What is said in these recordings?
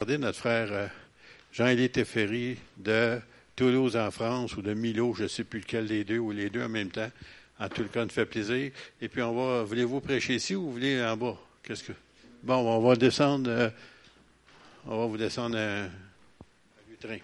Regardez notre frère euh, Jean-Élie Teffery de Toulouse en France ou de Milo, je ne sais plus lequel des deux ou les deux en même temps. En tout cas, nous fait plaisir. Et puis on va, voulez-vous prêcher ici ou vous voulez en bas? Qu'est-ce que? Bon, on va descendre, euh, on va vous descendre un, un train.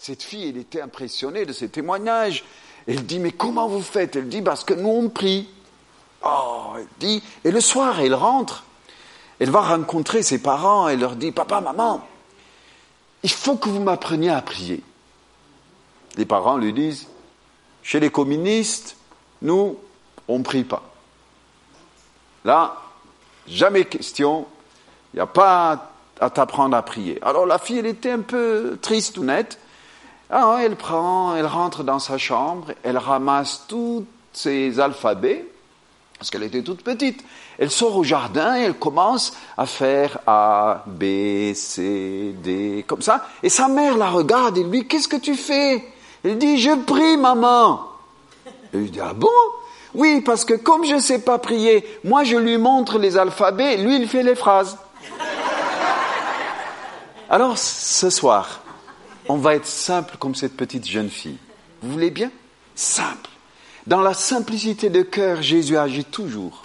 Cette fille, elle était impressionnée de ces témoignages. Elle dit, mais comment vous faites? Elle dit, parce que nous on prie. Oh, elle dit, et le soir, elle rentre. Elle va rencontrer ses parents, elle leur dit, papa, maman, il faut que vous m'appreniez à prier. Les parents lui disent, chez les communistes, nous, on ne prie pas. Là, jamais question, il n'y a pas à t'apprendre à prier. Alors la fille, elle était un peu triste ou nette. Alors, elle prend, elle rentre dans sa chambre, elle ramasse tous ses alphabets, parce qu'elle était toute petite. Elle sort au jardin et elle commence à faire A, B, C, D, comme ça. Et sa mère la regarde et lui, qu'est-ce que tu fais? Elle dit, je prie, maman. Elle lui dit, ah bon? Oui, parce que comme je ne sais pas prier, moi je lui montre les alphabets, lui il fait les phrases. Alors, ce soir, on va être simple comme cette petite jeune fille. Vous voulez bien? Simple. Dans la simplicité de cœur, Jésus agit toujours.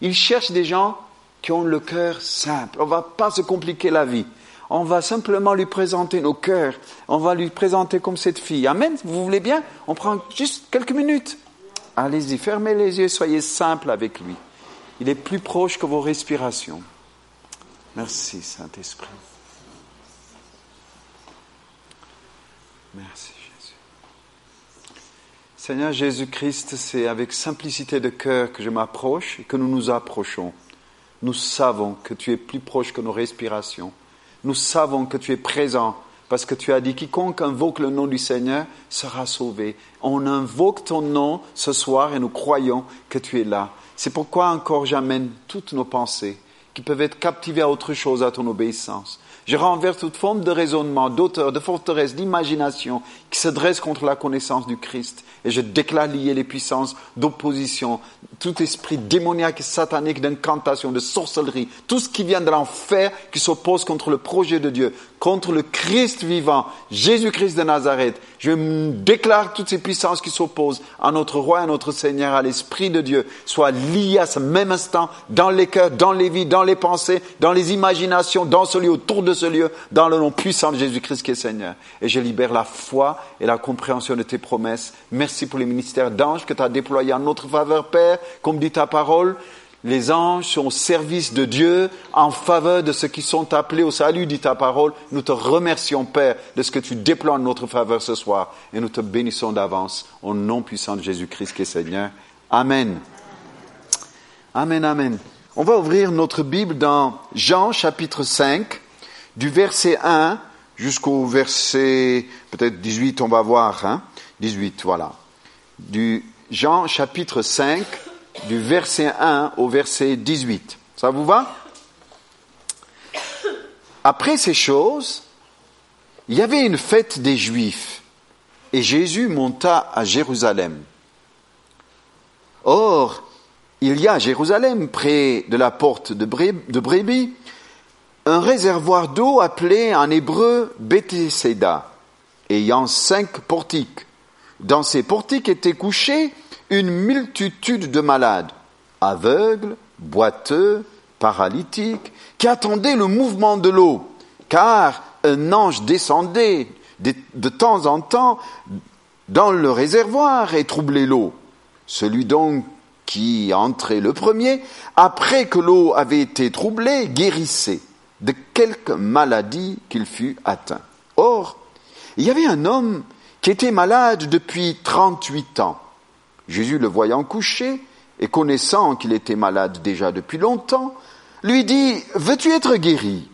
Il cherche des gens qui ont le cœur simple. On va pas se compliquer la vie. On va simplement lui présenter nos cœurs. On va lui présenter comme cette fille. Amen. Vous voulez bien? On prend juste quelques minutes. Allez-y, fermez les yeux, soyez simple avec lui. Il est plus proche que vos respirations. Merci, Saint-Esprit. Merci Jésus. Seigneur Jésus-Christ, c'est avec simplicité de cœur que je m'approche et que nous nous approchons. Nous savons que tu es plus proche que nos respirations. Nous savons que tu es présent parce que tu as dit quiconque invoque le nom du Seigneur sera sauvé. On invoque ton nom ce soir et nous croyons que tu es là. C'est pourquoi encore j'amène toutes nos pensées qui peuvent être captivées à autre chose, à ton obéissance. Je renverse toute forme de raisonnement, d'auteur, de forteresse, d'imagination qui se dresse contre la connaissance du Christ. Et je déclare lier les puissances d'opposition, tout esprit démoniaque et satanique d'incantation, de sorcellerie, tout ce qui vient de l'enfer qui s'oppose contre le projet de Dieu, contre le Christ vivant, Jésus-Christ de Nazareth. Je déclare toutes ces puissances qui s'opposent à notre roi, à notre Seigneur, à l'Esprit de Dieu, soient liées à ce même instant dans les cœurs, dans les vies, dans les pensées, dans les imaginations, dans ce lieu, autour de ce lieu, dans le nom puissant de Jésus-Christ qui est Seigneur. Et je libère la foi et la compréhension de tes promesses. Merci pour les ministères d'anges que tu as déployés en notre faveur, Père, comme dit ta parole. Les anges sont au service de Dieu en faveur de ceux qui sont appelés au salut, dit ta parole. Nous te remercions, Père, de ce que tu déploies en notre faveur ce soir. Et nous te bénissons d'avance au nom puissant de Jésus-Christ qui est Seigneur. Amen. Amen, amen. On va ouvrir notre Bible dans Jean chapitre 5, du verset 1 jusqu'au verset peut-être 18, on va voir. Hein? 18, voilà. Du Jean chapitre 5, du verset 1 au verset 18. Ça vous va? Après ces choses, il y avait une fête des Juifs et Jésus monta à Jérusalem. Or, il y a à Jérusalem, près de la porte de, Brébi, un réservoir d'eau appelé en hébreu Bethesda, ayant cinq portiques. Dans ces portiques étaient couchés une multitude de malades, aveugles, boiteux, paralytiques, qui attendaient le mouvement de l'eau, car un ange descendait de, temps en temps dans le réservoir et troublait l'eau. Celui donc qui entrait le premier, après que l'eau avait été troublée, guérissait de quelque maladie qu'il fût atteint. Or, il y avait un homme qui était malade depuis trente-huit ans. Jésus le voyant couché et connaissant qu'il était malade déjà depuis longtemps, lui dit, Veux-tu être guéri?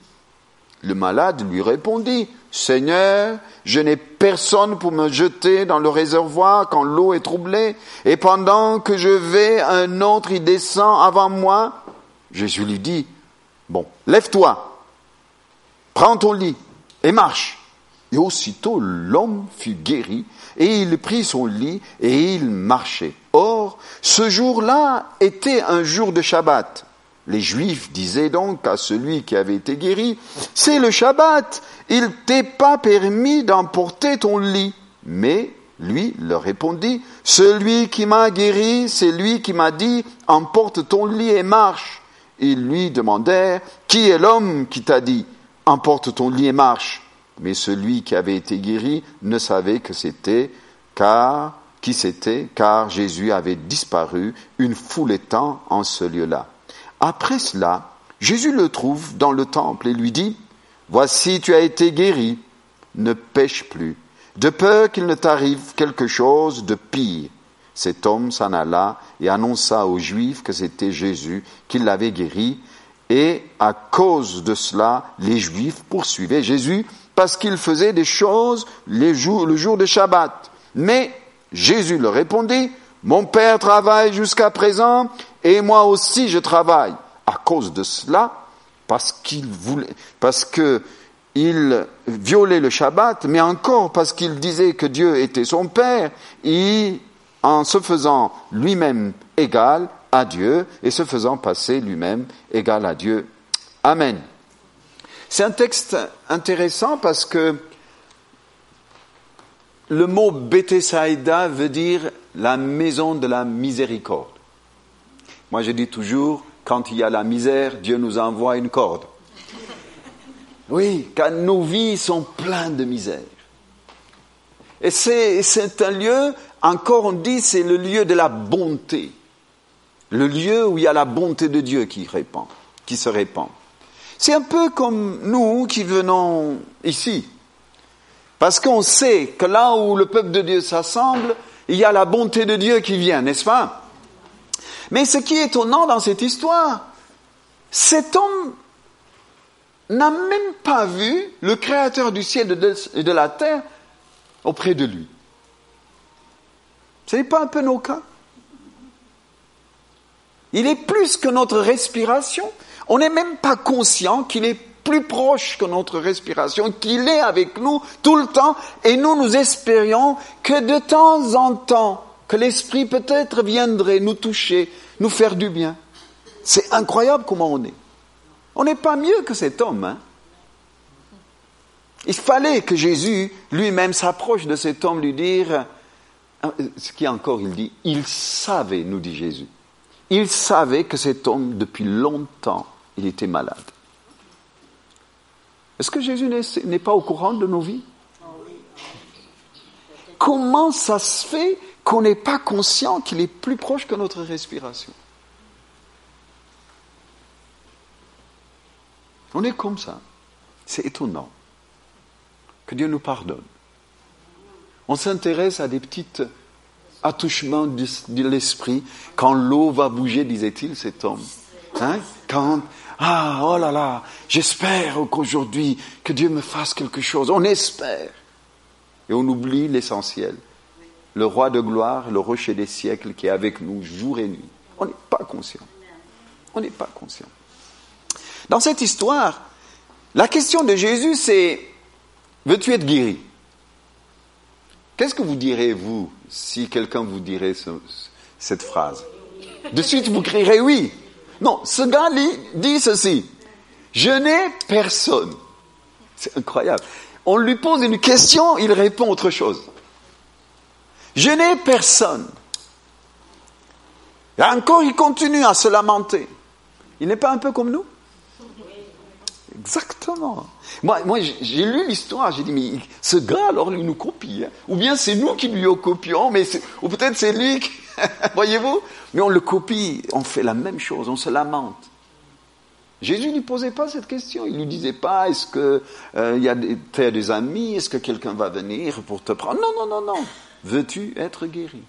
Le malade lui répondit, Seigneur, je n'ai personne pour me jeter dans le réservoir quand l'eau est troublée, et pendant que je vais, un autre y descend avant moi. Jésus lui dit, Bon, lève-toi, prends ton lit et marche. Et aussitôt l'homme fut guéri, et il prit son lit, et il marchait. Or, ce jour-là était un jour de Shabbat. Les Juifs disaient donc à celui qui avait été guéri, C'est le Shabbat, il t'est pas permis d'emporter ton lit. Mais lui leur répondit, Celui qui m'a guéri, c'est lui qui m'a dit, Emporte ton lit et marche. Ils lui demandèrent, Qui est l'homme qui t'a dit, Emporte ton lit et marche mais celui qui avait été guéri ne savait que c'était car qui c'était, car Jésus avait disparu, une foule étant en ce lieu-là. Après cela, Jésus le trouve dans le temple et lui dit, Voici tu as été guéri, ne pêche plus, de peur qu'il ne t'arrive quelque chose de pire. Cet homme s'en alla et annonça aux Juifs que c'était Jésus qui l'avait guéri, et à cause de cela, les Juifs poursuivaient Jésus parce qu'il faisait des choses le jour de Shabbat. Mais Jésus leur répondit, mon Père travaille jusqu'à présent et moi aussi je travaille. À cause de cela, parce qu'il voulait, parce que il violait le Shabbat, mais encore parce qu'il disait que Dieu était son Père, et en se faisant lui-même égal à Dieu et se faisant passer lui-même égal à Dieu. Amen. C'est un texte intéressant parce que le mot Bethsaïda veut dire la maison de la miséricorde. Moi, je dis toujours, quand il y a la misère, Dieu nous envoie une corde. Oui, car nos vies sont pleines de misère. Et c'est un lieu, encore on dit, c'est le lieu de la bonté. Le lieu où il y a la bonté de Dieu qui répand, qui se répand. C'est un peu comme nous qui venons ici. Parce qu'on sait que là où le peuple de Dieu s'assemble, il y a la bonté de Dieu qui vient, n'est-ce pas? Mais ce qui est étonnant dans cette histoire, cet homme n'a même pas vu le Créateur du ciel et de la terre auprès de lui. Ce n'est pas un peu nos cas Il est plus que notre respiration. On n'est même pas conscient qu'il est plus proche que notre respiration, qu'il est avec nous tout le temps, et nous nous espérions que de temps en temps, que l'Esprit peut-être viendrait nous toucher, nous faire du bien. C'est incroyable comment on est. On n'est pas mieux que cet homme. Hein. Il fallait que Jésus lui-même s'approche de cet homme, lui dire, ce qui encore il dit, il savait, nous dit Jésus, il savait que cet homme, depuis longtemps, il était malade. Est-ce que Jésus n'est pas au courant de nos vies? Comment ça se fait qu'on n'est pas conscient qu'il est plus proche que notre respiration? On est comme ça. C'est étonnant. Que Dieu nous pardonne. On s'intéresse à des petites attouchements de l'esprit. Quand l'eau va bouger, disait-il, cet homme. Hein? Quand ah, oh là là, j'espère qu'aujourd'hui, que Dieu me fasse quelque chose. On espère. Et on oublie l'essentiel. Le roi de gloire, le rocher des siècles qui est avec nous jour et nuit. On n'est pas conscient. On n'est pas conscient. Dans cette histoire, la question de Jésus, c'est veux-tu être guéri? Qu'est-ce que vous direz, vous, si quelqu'un vous dirait cette phrase? De suite, vous crierez oui. Non, ce gars dit ceci. Je n'ai personne. C'est incroyable. On lui pose une question, il répond autre chose. Je n'ai personne. Et encore, il continue à se lamenter. Il n'est pas un peu comme nous? Exactement. Moi, moi j'ai lu l'histoire, j'ai dit, mais ce gars, alors, il nous copie. Hein. Ou bien c'est nous qui lui copions, mais ou peut-être c'est lui qui... Voyez-vous? Mais on le copie, on fait la même chose, on se lamente. Jésus ne lui posait pas cette question. Il ne lui disait pas, est-ce que euh, y a des, des amis Est-ce que quelqu'un va venir pour te prendre? Non, non, non, non. Veux-tu être guéri?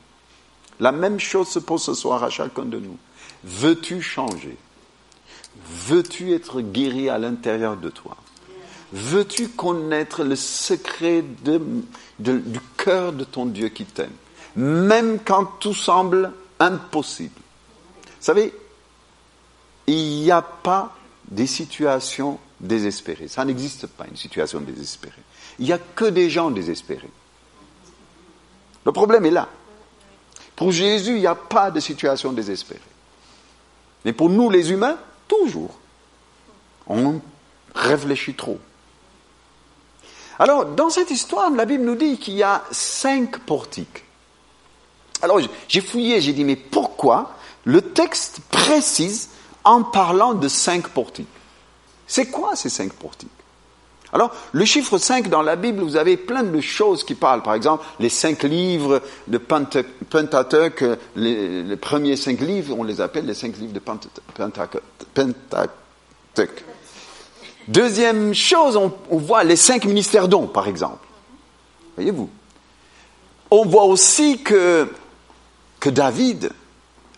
La même chose se pose ce soir à chacun de nous. Veux-tu changer? Veux-tu être guéri à l'intérieur de toi? Veux-tu connaître le secret du cœur de ton Dieu qui t'aime? Même quand tout semble impossible. Vous savez, il n'y a pas des situations désespérées. Ça n'existe pas, une situation désespérée. Il n'y a que des gens désespérés. Le problème est là. Pour Jésus, il n'y a pas de situation désespérée. Mais pour nous, les humains, toujours. On réfléchit trop. Alors, dans cette histoire, la Bible nous dit qu'il y a cinq portiques. Alors, j'ai fouillé, j'ai dit, mais pourquoi le texte précise en parlant de cinq portiques? C'est quoi ces cinq portiques? Alors, le chiffre 5 dans la Bible, vous avez plein de choses qui parlent. Par exemple, les cinq livres de Pentateuch, les, premiers cinq livres, on les appelle les cinq livres de Pentateuch. Deuxième chose, on, voit les cinq ministères dons, par exemple. Voyez-vous? On voit aussi que, que David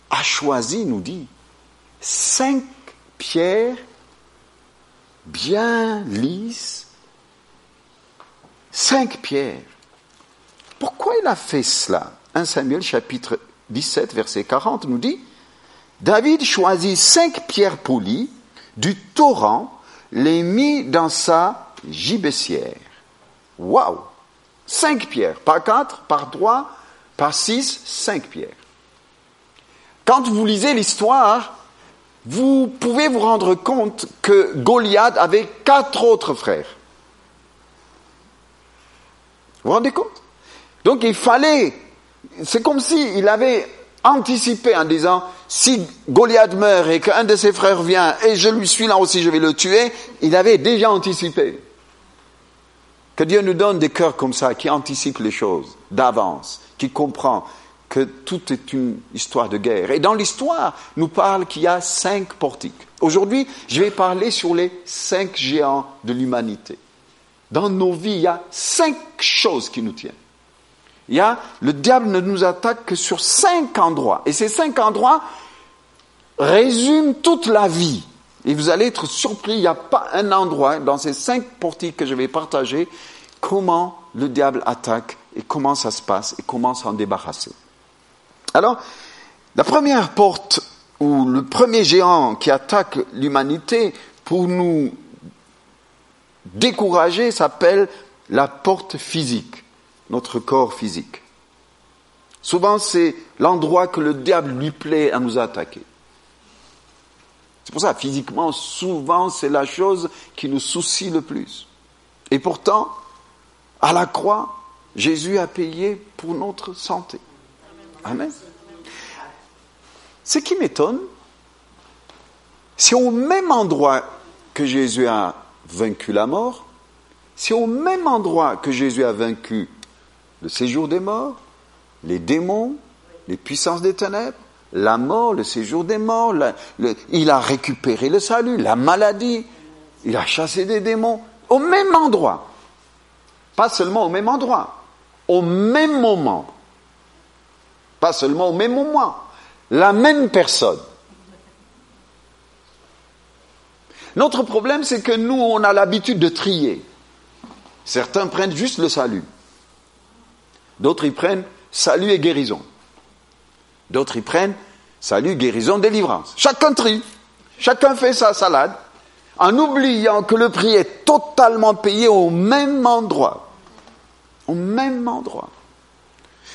a choisi, nous dit, cinq pierres bien lisses Cinq pierres. Pourquoi il a fait cela? 1 Samuel chapitre 17 verset 40 nous dit, David choisit cinq pierres polies du torrent, les mit dans sa gibecière. Waouh Cinq pierres, pas quatre, pas trois, pas six, cinq pierres. Quand vous lisez l'histoire, vous pouvez vous rendre compte que Goliath avait quatre autres frères. Vous vous rendez compte? Donc il fallait, c'est comme s'il il avait anticipé en disant, si Goliath meurt et qu'un de ses frères vient et je lui suis là aussi, je vais le tuer, il avait déjà anticipé. Que Dieu nous donne des cœurs comme ça, qui anticipent les choses d'avance, qui comprend que tout est une histoire de guerre. Et dans l'histoire, nous parle qu'il y a cinq portiques. Aujourd'hui, je vais parler sur les cinq géants de l'humanité. Dans nos vies, il y a cinq choses qui nous tiennent. Il y a, le diable ne nous attaque que sur cinq endroits. Et ces cinq endroits résument toute la vie. Et vous allez être surpris, il n'y a pas un endroit dans ces cinq portiques que je vais partager, comment le diable attaque et comment ça se passe et comment s'en débarrasser. Alors, la première porte ou le premier géant qui attaque l'humanité pour nous décourager s'appelle la porte physique, notre corps physique. Souvent, c'est l'endroit que le diable lui plaît à nous attaquer. C'est pour ça, physiquement, souvent, c'est la chose qui nous soucie le plus. Et pourtant, à la croix, Jésus a payé pour notre santé. Amen. Ce qui m'étonne, c'est au même endroit que Jésus a vaincu la mort, c'est au même endroit que Jésus a vaincu le séjour des morts, les démons, les puissances des ténèbres, la mort, le séjour des morts, il a récupéré le salut, la maladie, il a chassé des démons, au même endroit. Pas seulement au même endroit, au même moment. Pas seulement au même moment, la même personne. Notre problème, c'est que nous, on a l'habitude de trier. Certains prennent juste le salut. D'autres, ils prennent salut et guérison. D'autres, ils prennent salut, guérison, délivrance. Chacun trie. Chacun fait sa salade en oubliant que le prix est totalement payé au même endroit. Au même endroit.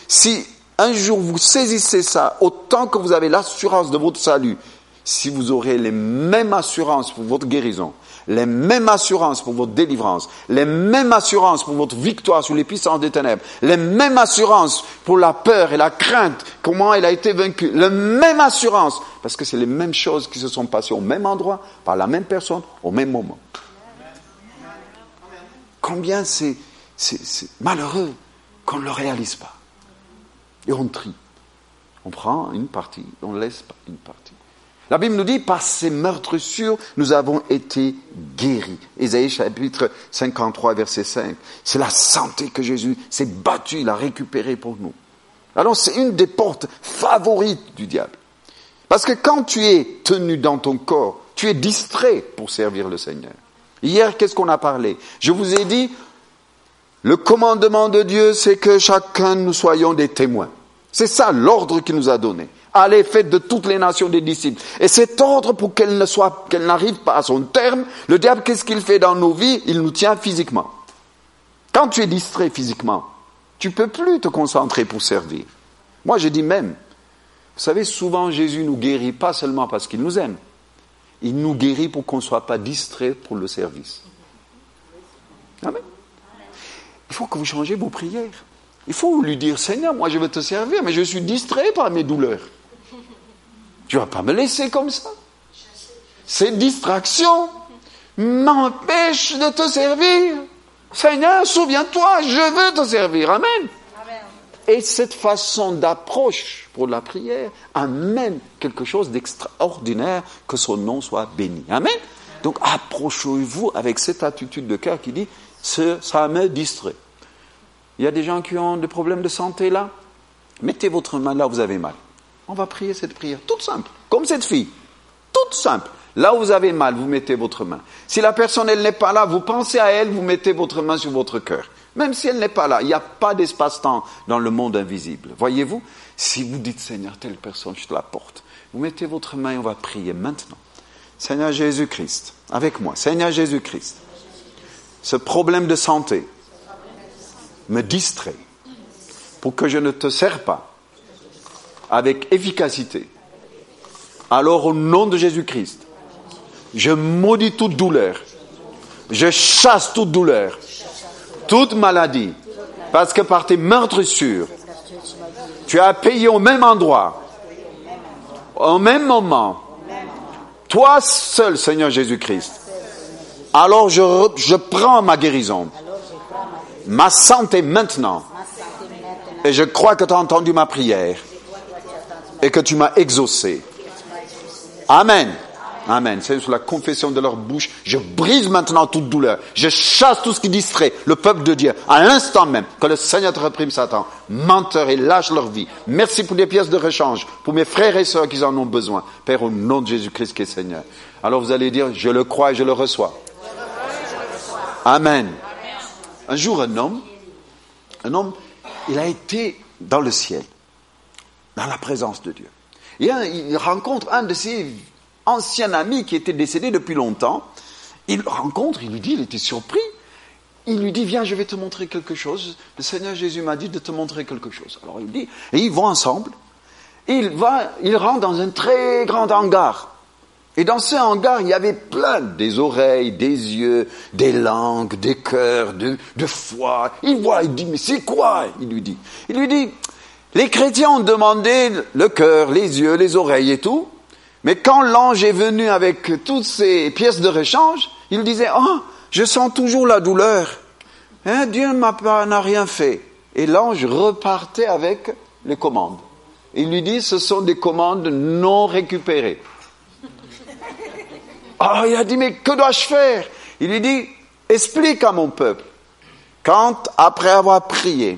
Si un jour vous saisissez ça, autant que vous avez l'assurance de votre salut, si vous aurez les mêmes assurances pour votre guérison, les mêmes assurances pour votre délivrance, les mêmes assurances pour votre victoire sur les puissances des ténèbres, les mêmes assurances pour la peur et la crainte, comment elle a été vaincue, les mêmes assurances, parce que c'est les mêmes choses qui se sont passées au même endroit, par la même personne, au même moment. Combien c'est malheureux qu'on ne le réalise pas. Et on trie. On prend une partie, on laisse une partie. La Bible nous dit, par ces meurtres sûrs, nous avons été guéris. Ésaïe chapitre 53, verset 5. C'est la santé que Jésus s'est battu, il a récupéré pour nous. Alors c'est une des portes favorites du diable. Parce que quand tu es tenu dans ton corps, tu es distrait pour servir le Seigneur. Hier, qu'est-ce qu'on a parlé? Je vous ai dit, le commandement de Dieu, c'est que chacun nous soyons des témoins. C'est ça l'ordre qu'il nous a donné. Allez, faites de toutes les nations des disciples. Et cet ordre, pour qu'elle ne soit, qu'elle n'arrive pas à son terme, le diable, qu'est-ce qu'il fait dans nos vies? Il nous tient physiquement. Quand tu es distrait physiquement, tu peux plus te concentrer pour servir. Moi, je dis même, vous savez, souvent Jésus nous guérit pas seulement parce qu'il nous aime. Il nous guérit pour qu'on ne soit pas distrait pour le service. Amen. Il faut que vous changez vos prières. Il faut lui dire, Seigneur, moi je veux te servir, mais je suis distrait par mes douleurs. Tu vas pas me laisser comme ça. Ces distractions m'empêchent de te servir. Seigneur, souviens-toi, je veux te servir. Amen. Et cette façon d'approche pour la prière amène quelque chose d'extraordinaire, que son nom soit béni. Amen. Donc approchez-vous avec cette attitude de cœur qui dit, ça me distrait. Il y a des gens qui ont des problèmes de santé là. Mettez votre main là où vous avez mal. On va prier cette prière, toute simple, comme cette fille, toute simple. Là où vous avez mal, vous mettez votre main. Si la personne, elle n'est pas là, vous pensez à elle, vous mettez votre main sur votre cœur. Même si elle n'est pas là, il n'y a pas d'espace-temps dans le monde invisible. Voyez-vous, si vous dites Seigneur, telle personne, je te la porte, vous mettez votre main et on va prier maintenant. Seigneur Jésus-Christ, avec moi, Seigneur Jésus-Christ, ce problème de santé me distrait pour que je ne te sers pas avec efficacité. Alors au nom de Jésus-Christ, je maudis toute douleur, je chasse toute douleur, toute maladie, parce que par tes meurtrissures, tu as payé au même endroit, au même moment, toi seul, Seigneur Jésus-Christ, alors je, je prends ma guérison, ma santé maintenant. Et je crois que tu as entendu ma prière et que tu m'as exaucé. Amen. Amen. C'est sur la confession de leur bouche. Je brise maintenant toute douleur. Je chasse tout ce qui distrait le peuple de Dieu. À l'instant même que le Seigneur te reprime Satan, menteur et lâche leur vie. Merci pour les pièces de rechange, pour mes frères et sœurs qui en ont besoin. Père, au nom de Jésus-Christ qui est Seigneur. Alors vous allez dire, je le crois et je le reçois. Amen. Un jour, un homme, un homme, il a été dans le ciel, dans la présence de Dieu. Et il rencontre un de ses anciens amis qui était décédé depuis longtemps. Il le rencontre, il lui dit, il était surpris. Il lui dit, viens, je vais te montrer quelque chose. Le Seigneur Jésus m'a dit de te montrer quelque chose. Alors il dit, et ils vont ensemble. il va, il rentre dans un très grand hangar. Et dans ce hangar, il y avait plein des oreilles, des yeux, des langues, des cœurs, de, de foie. Il voit, il dit, mais c'est quoi? Il lui dit. Il lui dit, les chrétiens ont demandé le cœur, les yeux, les oreilles et tout. Mais quand l'ange est venu avec toutes ces pièces de rechange, il disait, oh, je sens toujours la douleur. Hein, Dieu n'a rien fait. Et l'ange repartait avec les commandes. Il lui dit, ce sont des commandes non récupérées. Ah, il a dit, mais que dois-je faire? Il lui dit, explique à mon peuple, quand, après avoir prié,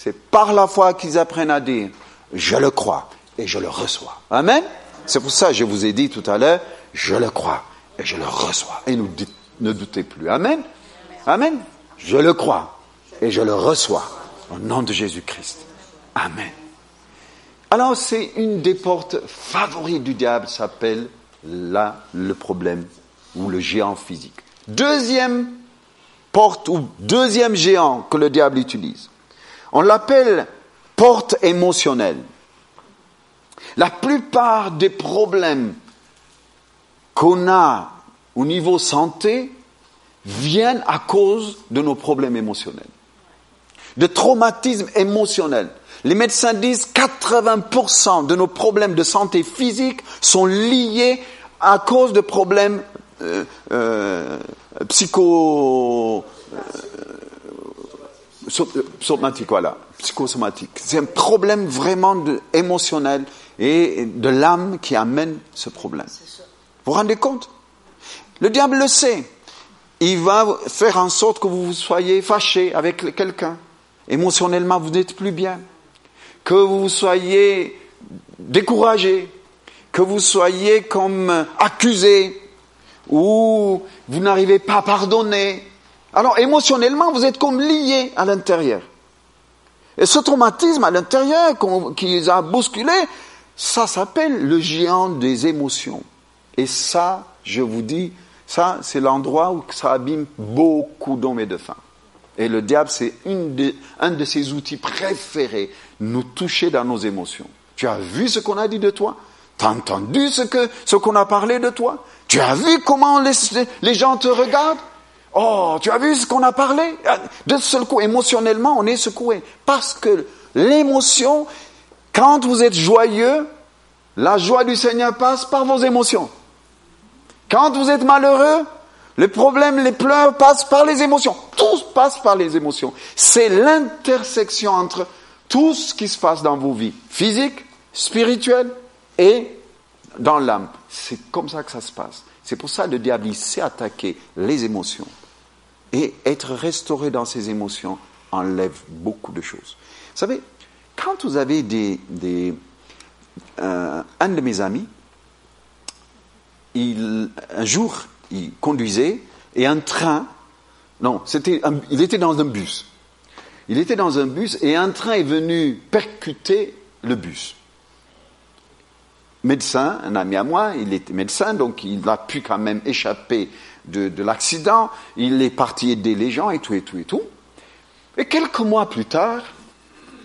c'est par la foi qu'ils apprennent à dire, je le crois et je le reçois. Amen C'est pour ça que je vous ai dit tout à l'heure, je le crois et je le reçois. Et ne doutez plus. Amen Amen Je le crois et je le reçois. Au nom de Jésus-Christ. Amen. Alors c'est une des portes favorites du diable, s'appelle là le problème ou le géant physique. Deuxième porte ou deuxième géant que le diable utilise. On l'appelle porte émotionnelle. La plupart des problèmes qu'on a au niveau santé viennent à cause de nos problèmes émotionnels, de traumatismes émotionnels. Les médecins disent 80% de nos problèmes de santé physique sont liés à cause de problèmes euh, euh, psycho euh, somatiques, voilà, psychosomatiques. C'est un problème vraiment de, émotionnel et de l'âme qui amène ce problème. Vous vous rendez compte? Le diable le sait. Il va faire en sorte que vous soyez fâché avec quelqu'un. Émotionnellement, vous n'êtes plus bien. Que vous soyez découragé. Que vous soyez comme accusé. Ou vous n'arrivez pas à pardonner. Alors émotionnellement, vous êtes comme lié à l'intérieur. Et ce traumatisme à l'intérieur qui les a bousculés, ça s'appelle le géant des émotions. Et ça, je vous dis, ça, c'est l'endroit où ça abîme beaucoup d'hommes et de femmes. Et le diable, c'est un de ses outils préférés, nous toucher dans nos émotions. Tu as vu ce qu'on a dit de toi? Tu as entendu ce que ce qu'on a parlé de toi? Tu as vu comment les gens te regardent? Oh, tu as vu ce qu'on a parlé? De seul coup, émotionnellement, on est secoué. Parce que l'émotion, quand vous êtes joyeux, la joie du Seigneur passe par vos émotions. Quand vous êtes malheureux, les problèmes, les pleurs passent par les émotions. Tout passe par les émotions. C'est l'intersection entre tout ce qui se passe dans vos vies, physiques, spirituelles et dans l'âme. C'est comme ça que ça se passe. C'est pour ça le diable, il sait attaquer les émotions. Et être restauré dans ces émotions enlève beaucoup de choses. Vous savez, quand vous avez des, des euh, un de mes amis, il, un jour, il conduisait et un train, non, c'était il était dans un bus. Il était dans un bus et un train est venu percuter le bus. Médecin, un ami à moi, il était médecin, donc il a pu quand même échapper de, de l'accident. Il est parti aider les gens et tout et tout et tout. Et quelques mois plus tard,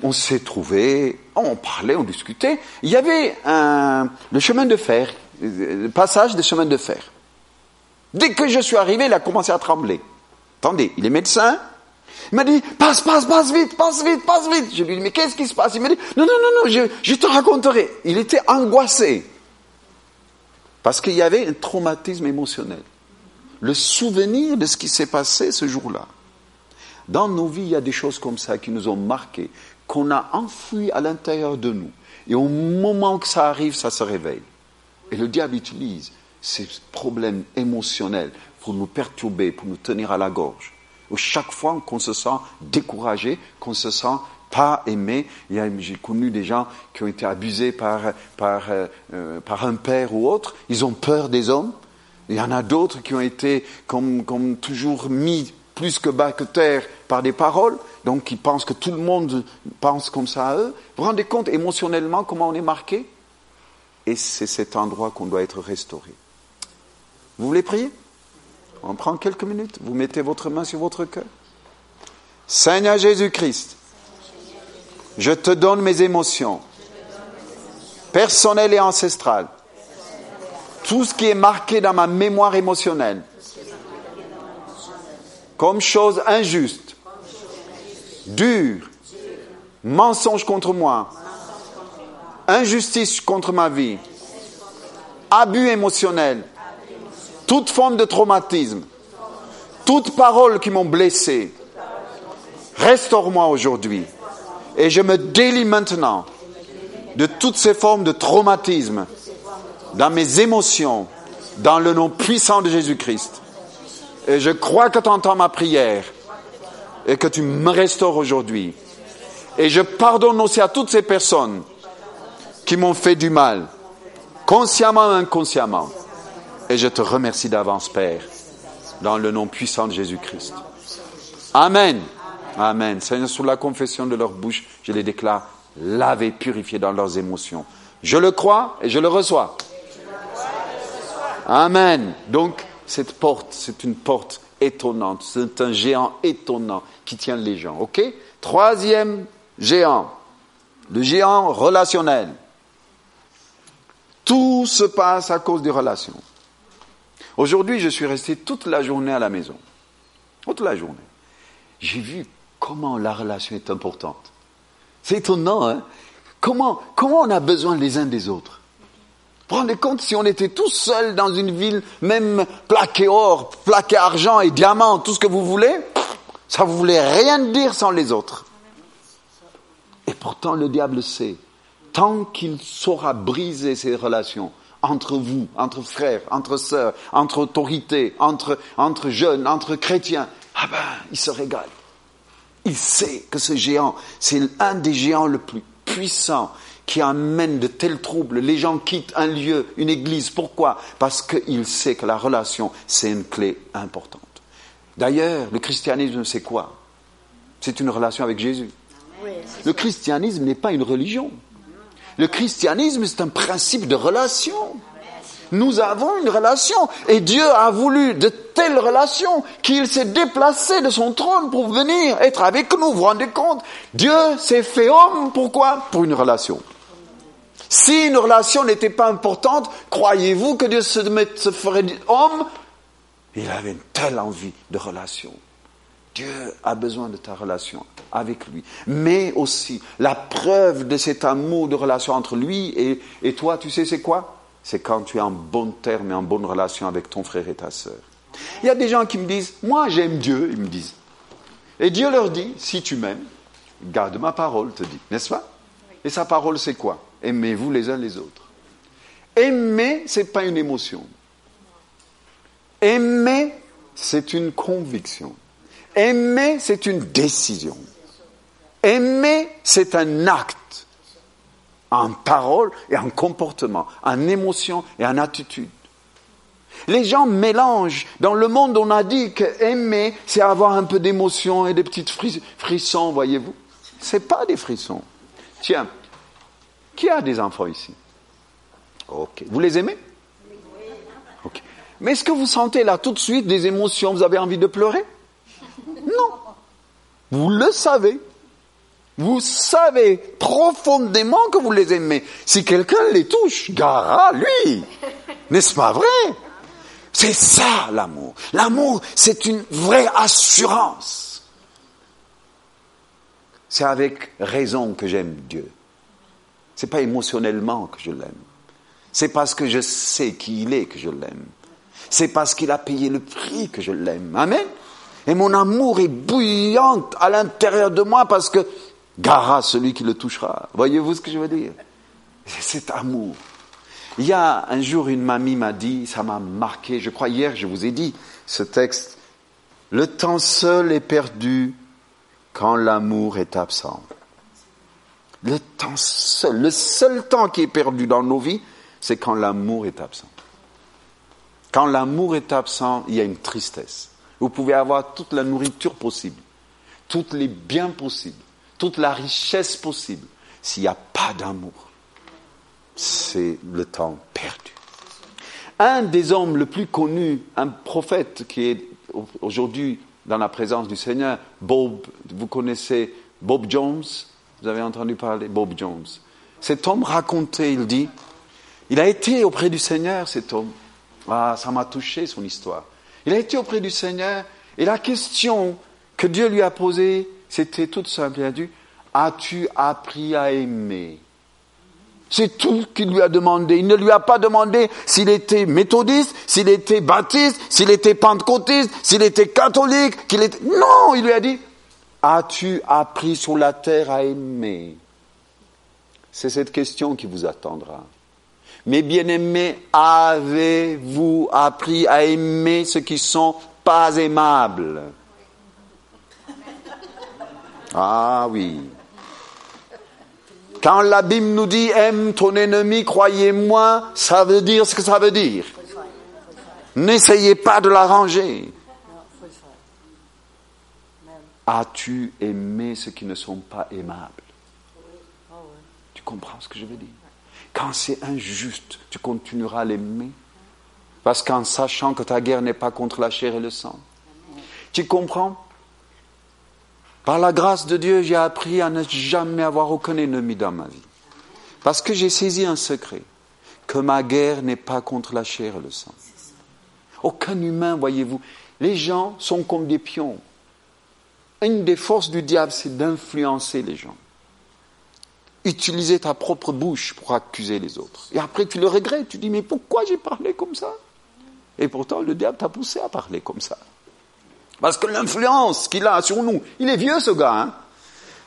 on s'est trouvé, on parlait, on discutait. Il y avait un, le chemin de fer, le passage des chemins de fer. Dès que je suis arrivé, il a commencé à trembler. Attendez, il est médecin. Il m'a dit, passe, passe, passe vite, passe vite, passe vite. Je lui ai dit, mais qu'est-ce qui se passe? Il m'a dit, non, non, non, non, je, te raconterai. Il était angoissé. Parce qu'il y avait un traumatisme émotionnel. Le souvenir de ce qui s'est passé ce jour-là. Dans nos vies, il y a des choses comme ça qui nous ont marqués, qu'on a enfoui à l'intérieur de nous. Et au moment que ça arrive, ça se réveille. Et le diable utilise ces problèmes émotionnels pour nous perturber, pour nous tenir à la gorge. Chaque fois qu'on se sent découragé, qu'on se sent pas aimé, j'ai connu des gens qui ont été abusés par, par, euh, euh, par un père ou autre, ils ont peur des hommes. Il y en a d'autres qui ont été comme, comme toujours mis plus que bas que terre par des paroles, donc ils pensent que tout le monde pense comme ça à eux. Vous vous rendez compte émotionnellement comment on est marqué? Et c'est cet endroit qu'on doit être restauré. Vous voulez prier? On prend quelques minutes. Vous mettez votre main sur votre cœur. Seigneur Jésus-Christ, je te donne mes émotions, personnelles et ancestrales. Tout ce qui est marqué dans ma mémoire émotionnelle comme chose injuste, dure, mensonge contre moi, injustice contre ma vie, abus émotionnel, toute forme de traumatisme, toute parole qui m'ont blessé. Restaure-moi aujourd'hui. Et je me délie maintenant de toutes ces formes de traumatisme dans mes émotions, dans le nom puissant de Jésus-Christ. Et je crois que tu entends ma prière et que tu me restaures aujourd'hui. Et je pardonne aussi à toutes ces personnes qui m'ont fait du mal, consciemment ou inconsciemment. Et je te remercie d'avance, Père, dans le nom puissant de Jésus-Christ. Amen. Amen. Seigneur, sous la confession de leur bouche, je les déclare lavés, purifiés dans leurs émotions. Je le crois et je le reçois. Amen. Donc, cette porte, c'est une porte étonnante. C'est un géant étonnant qui tient les gens. OK? Troisième géant. le géant relationnel. Tout se passe à cause des relations. Aujourd'hui, je suis resté toute la journée à la maison. Toute la journée. J'ai vu comment la relation est importante. C'est étonnant, hein comment, comment on a besoin les uns des autres? Vous rendez compte si on était tous seuls dans une ville, même plaqué or, plaqué argent et diamant, tout ce que vous voulez, ça vous voulait rien dire sans les autres. Et pourtant le diable sait, tant qu'il saura briser ces relations entre vous, entre frères, entre sœurs, entre autorités, entre, entre jeunes, entre chrétiens, ah ben, il se régale. Il sait que ce géant, c'est un des géants le plus puissant qui amène de tels troubles. Les gens quittent un lieu, une église. Pourquoi? Parce qu'il sait que la relation, c'est une clé importante. D'ailleurs, le christianisme, c'est quoi? C'est une relation avec Jésus. Le christianisme n'est pas une religion. Le christianisme, c'est un principe de relation. Nous avons une relation et Dieu a voulu de telles relations qu'il s'est déplacé de son trône pour venir être avec nous. Vous vous rendez compte? Dieu s'est fait homme. Pourquoi? Pour une relation. Si une relation n'était pas importante, croyez-vous que Dieu se, se ferait homme? Il avait une telle envie de relation. Dieu a besoin de ta relation avec lui. Mais aussi, la preuve de cet amour de relation entre lui et, toi, tu sais, c'est quoi? C'est quand tu es en bon terme et en bonne relation avec ton frère et ta sœur. Il y a des gens qui me disent, moi j'aime Dieu, ils me disent. Et Dieu leur dit, si tu m'aimes, garde ma parole, te dit, n'est-ce pas? Et sa parole, c'est quoi? Aimez-vous les uns les autres. Aimer, ce n'est pas une émotion. Aimer, c'est une conviction. Aimer, c'est une décision. Aimer, c'est un acte en parole et en comportement, en émotion et en attitude. Les gens mélangent. Dans le monde, on a dit que aimer, c'est avoir un peu d'émotion et des petites frissons, voyez-vous. Ce n'est pas des frissons. Tiens, qui a des enfants ici? Ok. Vous les aimez? Ok. Mais est-ce que vous sentez là tout de suite des émotions? Vous avez envie de pleurer? Non. Vous le savez. Vous savez profondément que vous les aimez. Si quelqu'un les touche, gara lui. N'est-ce pas vrai? C'est ça l'amour. L'amour, c'est une vraie assurance. C'est avec raison que j'aime Dieu. C'est pas émotionnellement que je l'aime. C'est parce que je sais qui il est que je l'aime. C'est parce qu'il a payé le prix que je l'aime. Amen. Et mon amour est bouillant à l'intérieur de moi parce que gara celui qui le touchera. Voyez-vous ce que je veux dire? C'est cet amour. Il y a un jour, une mamie m'a dit, ça m'a marqué, je crois hier, je vous ai dit ce texte, le temps seul est perdu quand l'amour est absent. Le temps seul, le seul temps qui est perdu dans nos vies, c'est quand l'amour est absent. Quand l'amour est absent, il y a une tristesse. Vous pouvez avoir toute la nourriture possible, tous les biens possibles, toute la richesse possible. S'il n'y a pas d'amour, c'est le temps perdu. Un des hommes le plus connus, un prophète qui est aujourd'hui dans la présence du Seigneur, Bob, vous connaissez Bob Jones, vous avez entendu parler Bob Jones? Cet homme racontait, il dit, il a été auprès du Seigneur, cet homme. Ah, ça m'a touché son histoire. Il a été auprès du Seigneur et la question que Dieu lui a posée, c'était toute simple. Il a as-tu appris à aimer? C'est tout qu'il lui a demandé. Il ne lui a pas demandé s'il était méthodiste, s'il était baptiste, s'il était pentecôtiste, s'il était catholique, qu'il était... Non, il lui a dit, As-tu appris sur la terre à aimer? C'est cette question qui vous attendra. Mais bien-aimés, avez-vous appris à aimer ceux qui sont pas aimables? Ah oui. Quand la Bible nous dit aime ton ennemi, croyez-moi, ça veut dire ce que ça veut dire. N'essayez pas de l'arranger. As-tu aimé ceux qui ne sont pas aimables? Tu comprends ce que je veux dire? Quand c'est injuste, tu continueras à l'aimer Parce qu'en sachant que ta guerre n'est pas contre la chair et le sang. Tu comprends? Par la grâce de Dieu, j'ai appris à ne jamais avoir aucun ennemi dans ma vie. Parce que j'ai saisi un secret, que ma guerre n'est pas contre la chair et le sang. Aucun humain, voyez-vous. Les gens sont comme des pions. Une des forces du diable, c'est d'influencer les gens. Utiliser ta propre bouche pour accuser les autres. Et après, tu le regrettes. Tu dis, mais pourquoi j'ai parlé comme ça? Et pourtant, le diable t'a poussé à parler comme ça. Parce que l'influence qu'il a sur nous, il est vieux ce gars.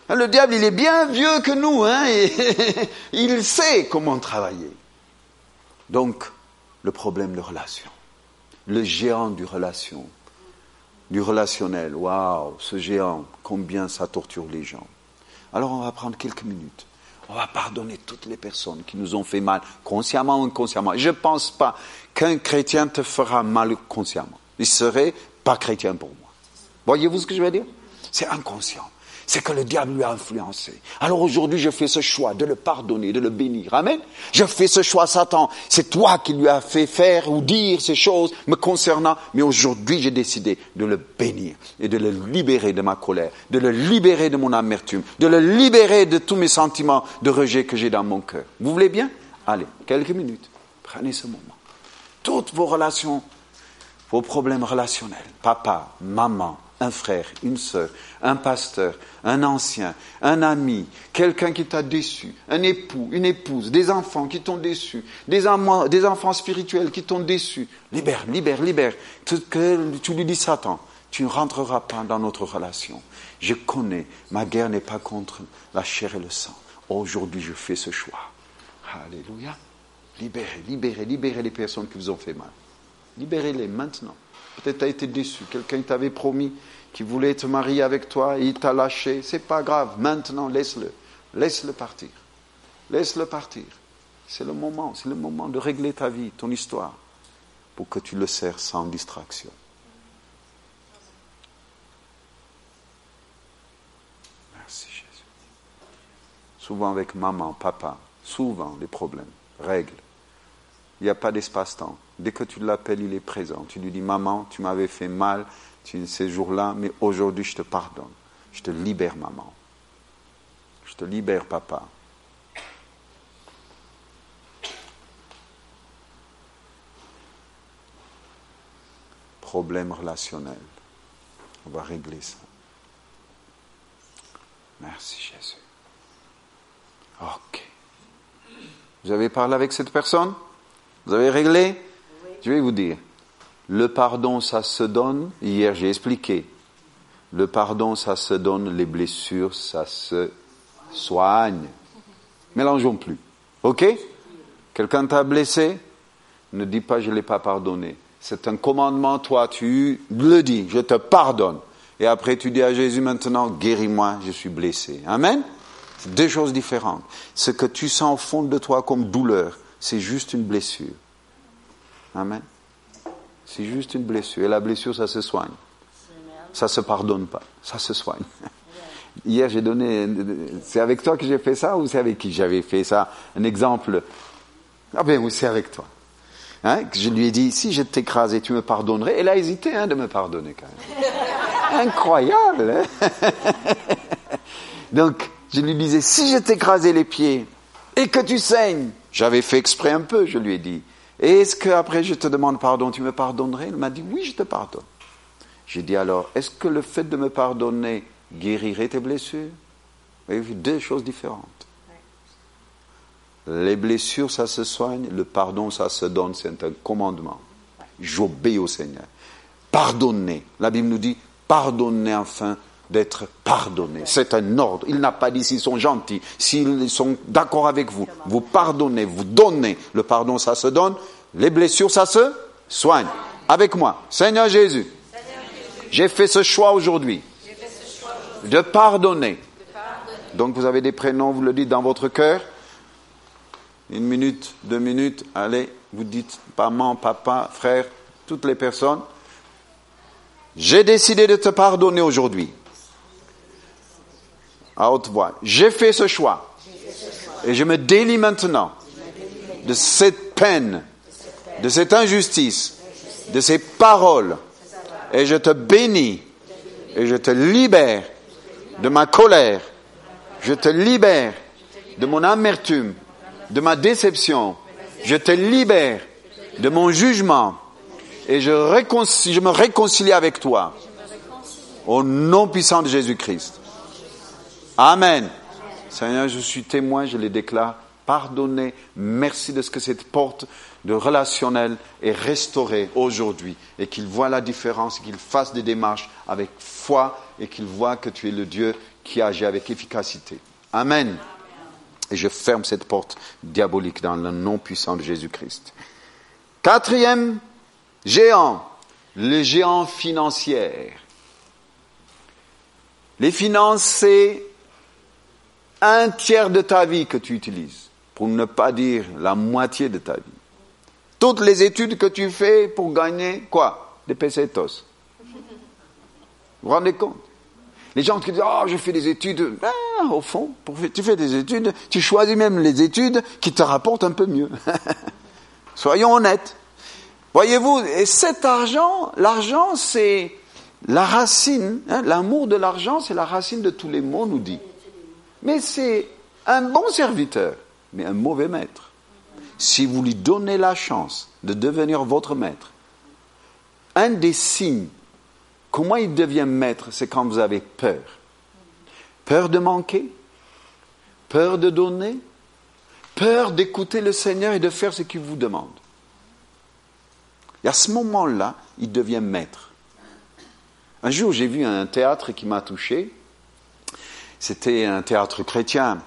Hein. le diable, il est bien vieux que nous. Hein, et il sait comment travailler. Donc, le problème de relation. Le géant du relation. Du relationnel. Waouh, ce géant, combien ça torture les gens. Alors, on va prendre quelques minutes. On va pardonner toutes les personnes qui nous ont fait mal, consciemment ou inconsciemment. Je ne pense pas qu'un chrétien te fera mal consciemment. Il serait pas chrétien pour moi. Voyez-vous ce que je veux dire? C'est inconscient. C'est que le diable lui a influencé. Alors aujourd'hui, je fais ce choix de le pardonner, de le bénir. Amen. Je fais ce choix, Satan. C'est toi qui lui as fait faire ou dire ces choses me concernant. Mais aujourd'hui, j'ai décidé de le bénir et de le libérer de ma colère, de le libérer de mon amertume, de le libérer de tous mes sentiments de rejet que j'ai dans mon cœur. Vous voulez bien? Allez, quelques minutes. Prenez ce moment. Toutes vos relations, vos problèmes relationnels, papa, maman, un frère, une sœur, un pasteur, un ancien, un ami, quelqu'un qui t'a déçu, un époux, une épouse, des enfants qui t'ont déçu, des, enfants spirituels qui t'ont déçu. Libère, libère, libère. Que tu lui dis Satan, tu ne rentreras pas dans notre relation. Je connais, ma guerre n'est pas contre la chair et le sang. Aujourd'hui, je fais ce choix. Alléluia. Libérez, libérez, libérez les personnes qui vous ont fait mal. Libérez-les maintenant. Peut-être tu as été déçu. Quelqu'un t'avait promis qu'il voulait te marier avec toi et il t'a lâché. C'est pas grave. Maintenant, laisse-le. Laisse-le partir. Laisse-le partir. C'est le moment. C'est le moment de régler ta vie, ton histoire, pour que tu le sers sans distraction. Merci Jésus. Souvent avec maman, papa, souvent des problèmes, règles. Il n'y a pas d'espace-temps. Dès que tu l'appelles, il est présent. Tu lui dis, maman, tu m'avais fait mal ces jours-là, mais aujourd'hui, je te pardonne. Je te libère, maman. Je te libère, papa. Problème relationnel. On va régler ça. Merci Jésus. Ok. Vous avez parlé avec cette personne? Vous avez réglé je vais vous dire, le pardon, ça se donne, hier j'ai expliqué, le pardon, ça se donne, les blessures, ça se soigne. Mélangeons plus. OK? Quelqu'un t'a blessé? Ne dis pas je ne l'ai pas pardonné. C'est un commandement, toi tu le dis, je te pardonne. Et après tu dis à Jésus maintenant, guéris-moi, je suis blessé. Amen? C'est deux choses différentes. Ce que tu sens au fond de toi comme douleur, c'est juste une blessure. Amen. C'est juste une blessure. Et la blessure, ça se soigne. Ça se pardonne pas. Ça se soigne. Hier, j'ai donné. C'est avec toi que j'ai fait ça ou c'est avec qui j'avais fait ça? Un exemple. Ah ben oui, c'est avec toi. Hein, je lui ai dit, si je t'écrasais, tu me pardonnerais. Elle a hésité hein, de me pardonner quand même. Incroyable. Hein? Donc, je lui disais, si je t'écrasais les pieds et que tu saignes, j'avais fait exprès un peu, je lui ai dit, est-ce qu'après je te demande pardon, tu me pardonnerais? Il m'a dit oui, je te pardonne. J'ai dit alors, est-ce que le fait de me pardonner guérirait tes blessures? Vous vu deux choses différentes. Les blessures, ça se soigne, le pardon, ça se donne, c'est un commandement. J'obéis au Seigneur. Pardonnez. La Bible nous dit, pardonnez enfin d'être pardonné. C'est un ordre. Il n'a pas dit s'ils sont gentils, s'ils sont d'accord avec vous, vous pardonnez, vous donnez. Le pardon, ça se donne. Les blessures, ça se soigne. Avec moi, Seigneur Jésus, j'ai fait ce choix aujourd'hui de pardonner. Donc vous avez des prénoms, vous le dites dans votre cœur. Une minute, deux minutes, allez, vous dites maman, papa, frère, toutes les personnes. J'ai décidé de te pardonner aujourd'hui à haute voix. J'ai fait ce choix. Et je me délie maintenant de cette peine, de cette injustice, de ces paroles. Et je te bénis et je te libère de ma colère. Je te libère de mon amertume, de ma déception. Je te libère de mon jugement et je, me réconcilie avec toi. Au nom puissant de Jésus-Christ. Amen. Seigneur, je suis témoin, je les déclare. Pardonnez. Merci de ce que cette porte de relationnel est restaurée aujourd'hui et qu'il voit la différence, qu'il fasse des démarches avec foi et qu'il voit que tu es le Dieu qui agit avec efficacité. Amen. Et je ferme cette porte diabolique dans le nom puissant de Jésus-Christ. Quatrième géant, le géant financier. Les finances, c'est un tiers de ta vie que tu utilises, pour ne pas dire la moitié de ta vie. Toutes les études que tu fais pour gagner quoi? Des pesetos. Vous vous rendez compte? Les gens qui disent Oh, je fais des études. Ben, au fond, pour, tu fais des études, tu choisis même les études qui te rapportent un peu mieux. Soyons honnêtes. Voyez-vous, et cet argent, l'argent, c'est la racine, hein, l'amour de l'argent, c'est la racine de tous les mots, nous dit. Mais c'est un bon serviteur, mais un mauvais maître. Si vous lui donnez la chance de devenir votre maître, un des signes, comment il devient maître, c'est quand vous avez peur. Peur de manquer, peur de donner, peur d'écouter le Seigneur et de faire ce qu'il vous demande. Et à ce moment-là, il devient maître. Un jour, j'ai vu un théâtre qui m'a touché. C'était un théâtre chrétien.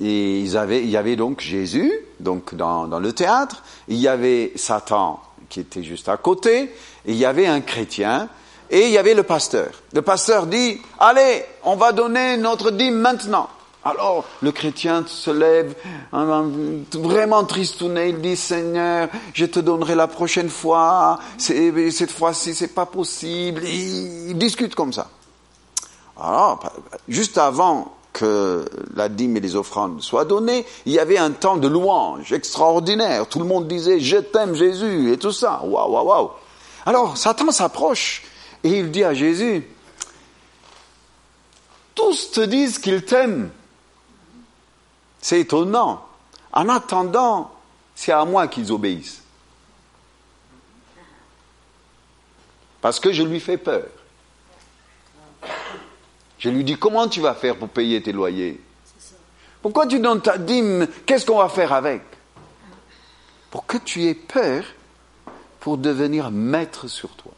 Et ils avaient, il y avait donc Jésus, donc dans, dans, le théâtre, il y avait Satan qui était juste à côté, et il y avait un chrétien, et il y avait le pasteur. Le pasteur dit, allez, on va donner notre dîme maintenant. Alors le chrétien se lève, vraiment tristouné, il dit Seigneur, je te donnerai la prochaine fois, cette fois-ci c'est pas possible. Il discute comme ça. Alors, juste avant que la dîme et les offrandes soient données, il y avait un temps de louange extraordinaire. Tout le monde disait Je t'aime Jésus et tout ça. Waouh, waouh, waouh. Alors Satan s'approche et il dit à Jésus Tous te disent qu'ils t'aiment. C'est étonnant. En attendant, c'est à moi qu'ils obéissent. Parce que je lui fais peur. Je lui dis, comment tu vas faire pour payer tes loyers? Pourquoi tu donnes ta dîme? Qu'est-ce qu'on va faire avec? Pour que tu aies peur pour devenir maître sur toi.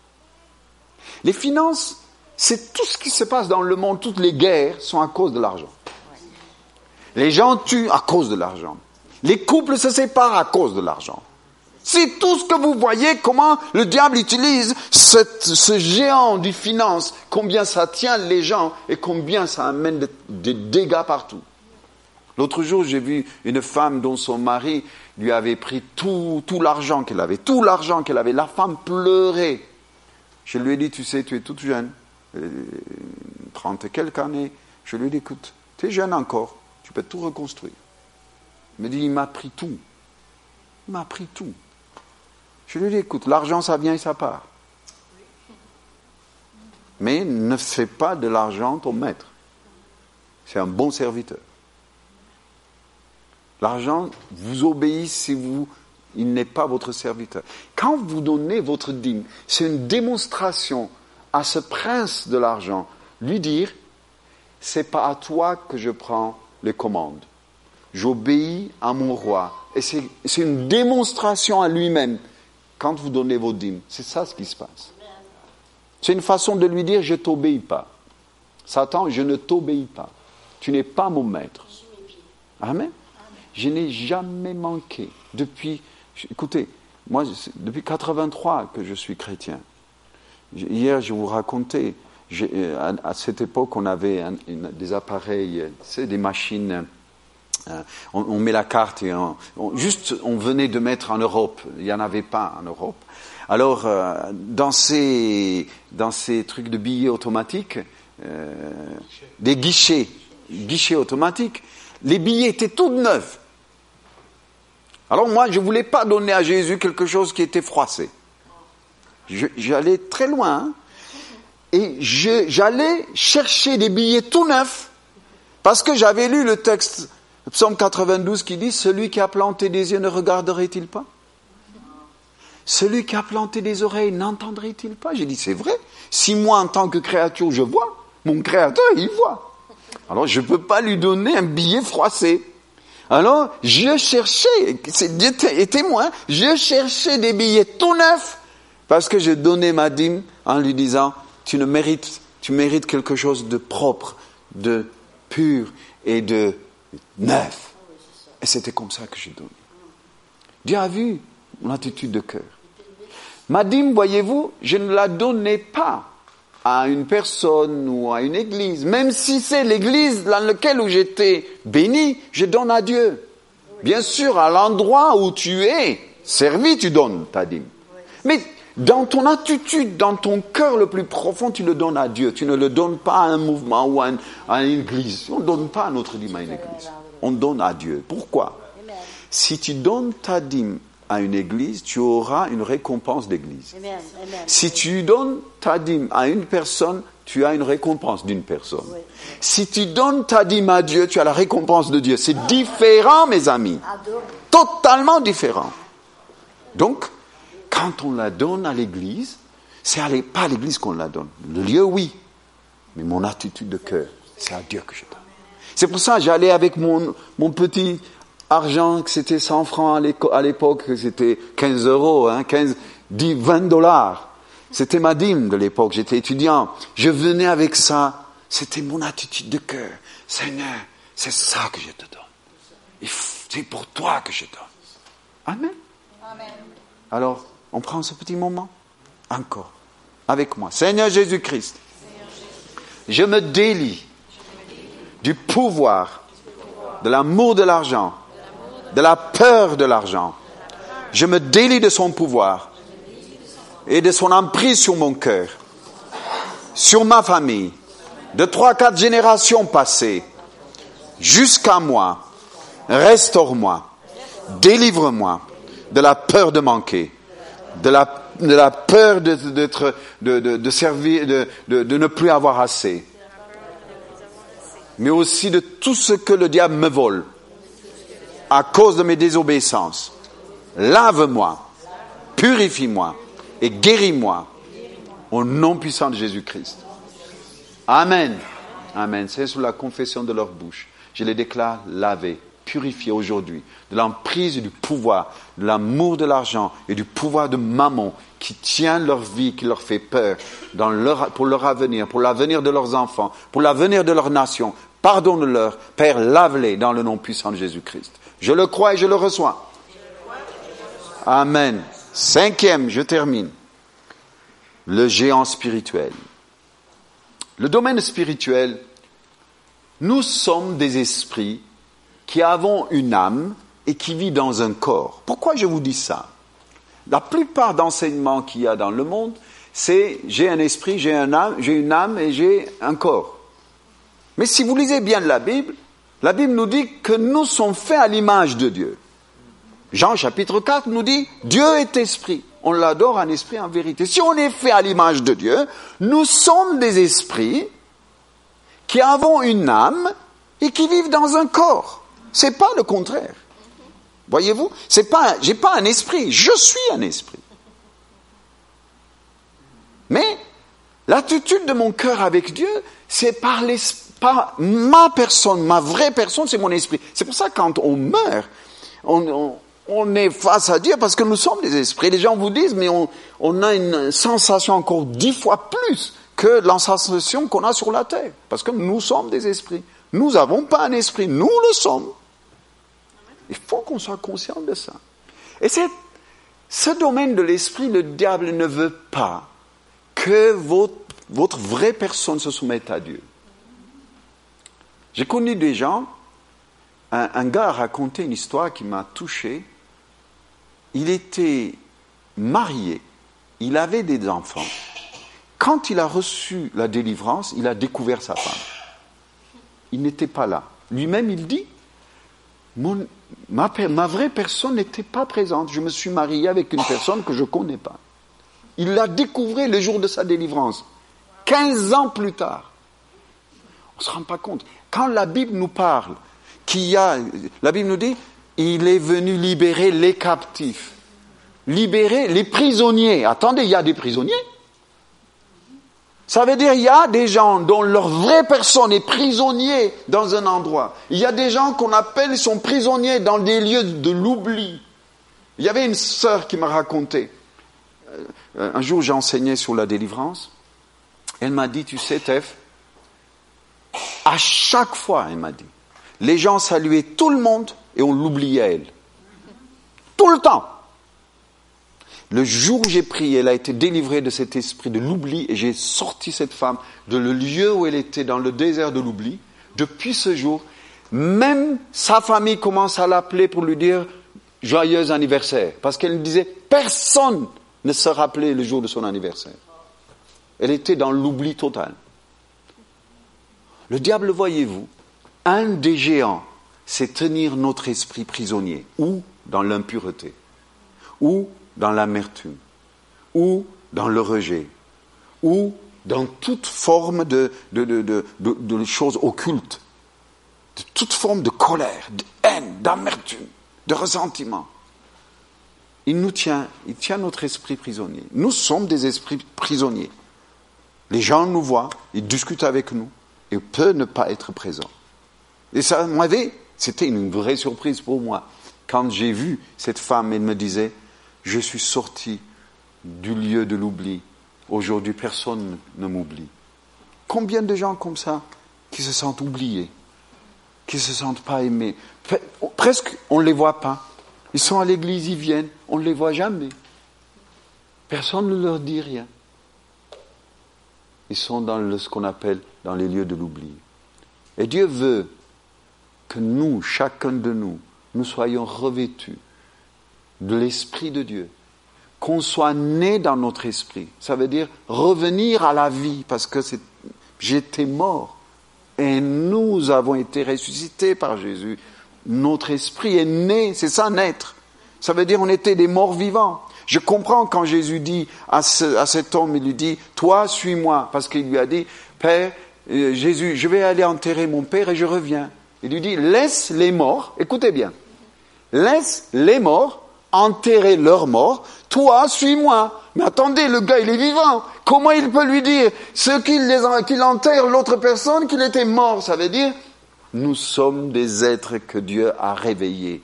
Les finances, c'est tout ce qui se passe dans le monde, toutes les guerres sont à cause de l'argent. Les gens tuent à cause de l'argent. Les couples se séparent à cause de l'argent. C'est tout ce que vous voyez, comment le diable utilise ce géant du finance, combien ça tient les gens et combien ça amène des dégâts partout. L'autre jour, j'ai vu une femme dont son mari lui avait pris tout, tout l'argent qu'elle avait, tout l'argent qu'elle avait. La femme pleurait. Je lui ai dit, tu sais, tu es toute jeune, euh, trente et quelques années. Je lui ai dit, écoute, tu es jeune encore, tu peux tout reconstruire. Il me dit, il m'a pris tout. Il m'a pris tout. Je lui dis, écoute, l'argent, ça vient et ça part. Mais ne fais pas de l'argent ton maître. C'est un bon serviteur. L'argent vous obéit si vous, il n'est pas votre serviteur. Quand vous donnez votre dîme, c'est une démonstration à ce prince de l'argent, lui dire, c'est pas à toi que je prends les commandes. J'obéis à mon roi. Et c'est une démonstration à lui-même quand vous donnez vos dîmes. C'est ça ce qui se passe. C'est une façon de lui dire je t'obéis pas. Satan, je ne t'obéis pas. Tu n'es pas mon maître. Amen. Je n'ai jamais manqué depuis. Écoutez, moi, depuis 83 que je suis chrétien. Hier, je vous racontais, euh, à, cette époque, on avait des appareils, c'est des machines euh, on, met la carte et juste on venait de mettre en Europe, il n'y en avait pas en Europe. Alors euh, dans ces dans ces trucs de billets automatiques, euh, des guichets, guichets automatiques, les billets étaient tout neufs. Alors moi je voulais pas donner à Jésus quelque chose qui était froissé. J'allais très loin. Hein. et j'allais chercher des billets tout neufs parce que j'avais lu le texte Psaume 92 qui dit Celui qui a planté des yeux ne regarderait-il pas? Celui qui a planté des oreilles n'entendrait-il pas? J'ai dit C'est vrai. Si moi, en tant que créature, je vois, mon créateur, il voit. Alors je ne peux pas lui donner un billet froissé. Alors, je cherchais, c'est Dieu est témoin, je cherchais des billets tout neufs parce que j'ai donné ma dîme en lui disant, tu ne mérites, tu mérites quelque chose de propre, de pur et de neuf. Et c'était comme ça que j'ai donné. Dieu a vu mon attitude de cœur. Ma dîme, voyez-vous, je ne la donnais pas à une personne ou à une église, même si c'est l'église dans laquelle j'étais béni, je donne à Dieu. Bien sûr, à l'endroit où tu es servi, tu donnes ta dîme. Mais dans ton attitude, dans ton cœur le plus profond, tu le donnes à Dieu. Tu ne le donnes pas à un mouvement ou à une, église. On ne donne pas notre dîme à une église. On donne à Dieu. Pourquoi Si tu donnes ta dîme à une église, tu auras une récompense d'église. Si tu donnes ta dîme à une personne, tu as une récompense d'une personne. Si tu donnes ta dîme à Dieu, tu as la récompense de Dieu. C'est différent, mes amis. Totalement différent. Donc, quand on la donne à l'église, c'est pas à l'église qu'on la donne. Le lieu, oui. Mais mon attitude de cœur, c'est à Dieu que je donne. C'est pour ça que j'allais avec mon, mon petit argent, que c'était 100 francs à l'époque, c'était 15 euros, hein, 15, 10, 20 dollars. C'était ma dîme de l'époque, j'étais étudiant. Je venais avec ça. C'était mon attitude de cœur. Seigneur, c'est ça que je te donne. C'est pour toi que je donne. Amen. Amen. Alors, on prend ce petit moment? Encore. Avec moi. Seigneur Jésus-Christ, je me délie du pouvoir, de l'amour de l'argent de la peur de l'argent. Je me délie de son pouvoir et de son emprise sur mon cœur, sur ma famille, de trois, quatre générations passées, jusqu'à moi. Restaure-moi, délivre-moi de la peur de manquer, de la, peur de, servir, de ne plus avoir assez, mais aussi de tout ce que le diable me vole à cause de mes désobéissances. Lave-moi, purifie-moi et guéris-moi au nom puissant de Jésus-Christ. Amen. Amen. C'est sous la confession de leur bouche. Je les déclare lavés, purifiés aujourd'hui de l'emprise du pouvoir, de l'amour de l'argent et du pouvoir de maman qui tient leur vie, qui leur fait peur pour leur avenir, pour l'avenir de leurs enfants, pour l'avenir de leur nation. Pardonne-leur. Père, lave-les dans le nom puissant de Jésus-Christ. Je le crois et je le reçois. Amen. Cinquième, je termine. Le géant spirituel. Le domaine spirituel, nous sommes des esprits qui avons une âme et qui vivent dans un corps. Pourquoi je vous dis ça? La plupart d'enseignements qu'il y a dans le monde, c'est j'ai un esprit, j'ai un âme, j'ai une âme et j'ai un corps. Mais si vous lisez bien la Bible, la Bible nous dit que nous sommes faits à l'image de Dieu. Jean chapitre 4 nous dit, Dieu est esprit. On l'adore en esprit, en vérité. Si on est fait à l'image de Dieu, nous sommes des esprits qui avons une âme et qui vivent dans un corps. C'est pas le contraire. Voyez-vous? C'est pas, j'ai pas un esprit. Je suis un esprit. Mais, l'attitude de mon cœur avec Dieu, c'est par pas ma personne, ma vraie personne, c'est mon esprit. C'est pour ça que quand on meurt, on, est face à Dieu parce que nous sommes des esprits. Les gens vous disent, mais on, a une sensation encore dix fois plus que la sensation qu'on a sur la terre. Parce que nous sommes des esprits. Nous n'avons pas un esprit, nous le sommes. Il faut qu'on soit conscient de ça. Et ce domaine de l'esprit, le diable ne veut pas que votre, vraie personne se soumette à Dieu. J'ai connu des gens, un, gars a raconté une histoire qui m'a touché. Il était marié, il avait des enfants. Quand il a reçu la délivrance, il a découvert sa femme. Il n'était pas là. Lui-même, il dit, ma, vraie personne n'était pas présente. Je me suis marié avec une personne que je ne connais pas. Il l'a découvert le jour de sa délivrance. 15 ans plus tard. On ne se rend pas compte. Quand la Bible nous parle qu'il a, la Bible nous dit, il est venu libérer les captifs, libérer les prisonniers. Attendez, il y a des prisonniers ça veut dire il y a des gens dont leur vraie personne est prisonnier dans un endroit. Il y a des gens qu'on appelle sont prisonniers dans des lieux de l'oubli. Il y avait une sœur qui m'a raconté. Euh, un jour, j'ai enseigné sur la délivrance. Elle m'a dit, tu sais, Tef, à chaque fois, elle m'a dit, les gens saluaient tout le monde et on l'oubliait elle. Tout le temps. Le jour où j'ai prié, elle a été délivrée de cet esprit de l'oubli et j'ai sorti cette femme de le lieu où elle était dans le désert de l'oubli. Depuis ce jour, même sa famille commence à l'appeler pour lui dire joyeux anniversaire. Parce qu'elle disait personne ne se rappelait le jour de son anniversaire. Elle était dans l'oubli total. Le diable, voyez-vous, un des géants, c'est tenir notre esprit prisonnier, ou dans l'impureté, ou dans l'amertume, ou dans le rejet, ou dans toute forme de, de, choses occultes, de toute forme de colère, de haine, d'amertume, de ressentiment. Il nous tient, il tient notre esprit prisonnier. Nous sommes des esprits prisonniers. Les gens nous voient, ils discutent avec nous, et peuvent ne pas être présents. Et ça m'avait, c'était une vraie surprise pour moi. Quand j'ai vu cette femme, elle me disait, je suis sorti du lieu de l'oubli. Aujourd'hui, personne ne m'oublie. Combien de gens comme ça qui se sentent oubliés, qui ne se sentent pas aimés? Presque, on ne les voit pas. Ils sont à l'église, ils viennent, on ne les voit jamais. Personne ne leur dit rien. Ils sont dans ce qu'on appelle dans les lieux de l'oubli. Et Dieu veut que nous, chacun de nous, nous soyons revêtus de l'Esprit de Dieu, qu'on soit né dans notre esprit. Ça veut dire revenir à la vie, parce que j'étais mort et nous avons été ressuscités par Jésus. Notre esprit est né, c'est ça naître. Ça veut dire on était des morts vivants. Je comprends quand Jésus dit à, cet homme, il lui dit, toi suis-moi, parce qu'il lui a dit, Père, euh, Jésus, je vais aller enterrer mon Père et je reviens. Il lui dit, laisse les morts, écoutez bien, laisse les morts enterrer leurs morts, toi, suis-moi. Mais attendez, le gars, il est vivant. Comment il peut lui dire, ce qu'il enterre l'autre personne, qu'il était mort? Ça veut dire, nous sommes des êtres que Dieu a réveillés.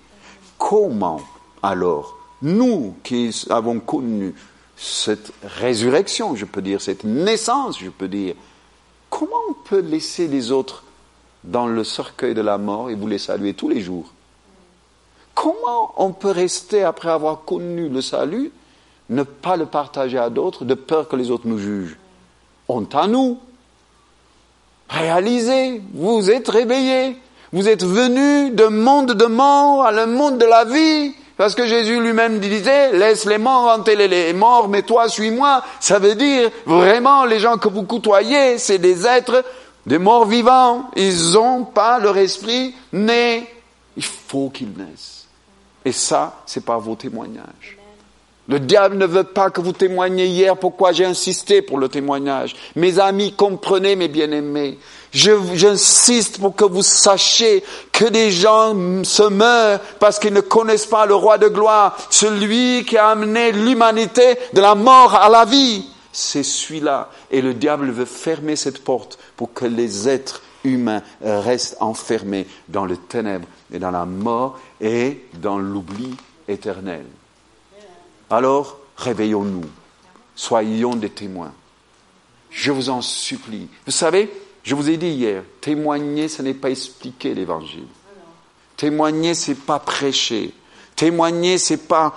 Comment alors, nous qui avons connu cette résurrection, je peux dire, cette naissance, je peux dire, comment on peut laisser les autres dans le cercueil de la mort et vous les saluer tous les jours? Comment on peut rester, après avoir connu le salut, ne pas le partager à d'autres de peur que les autres nous jugent? Honte à nous. Réalisez, vous êtes réveillés. Vous êtes venus d'un monde de mort à le monde de la vie. Parce que Jésus lui-même disait, laisse les morts enterrer les morts, mais toi suis-moi. Ça veut dire, vraiment, les gens que vous côtoyez, c'est des êtres, des morts vivants. Ils n'ont pas leur esprit né. Il faut qu'ils naissent. Et ça, c'est par vos témoignages. Le diable ne veut pas que vous témoigniez hier, pourquoi j'ai insisté pour le témoignage. Mes amis, comprenez mes bien-aimés. J'insiste pour que vous sachiez que des gens se meurent parce qu'ils ne connaissent pas le roi de gloire, celui qui a amené l'humanité de la mort à la vie. C'est celui-là. Et le diable veut fermer cette porte pour que les êtres humains restent enfermés dans les ténèbres et dans la mort et dans l'oubli éternel. Alors, réveillons-nous, soyons des témoins. Je vous en supplie. Vous savez, je vous ai dit hier, témoigner, ce n'est pas expliquer l'évangile. Témoigner, c'est pas prêcher. Témoigner, c'est pas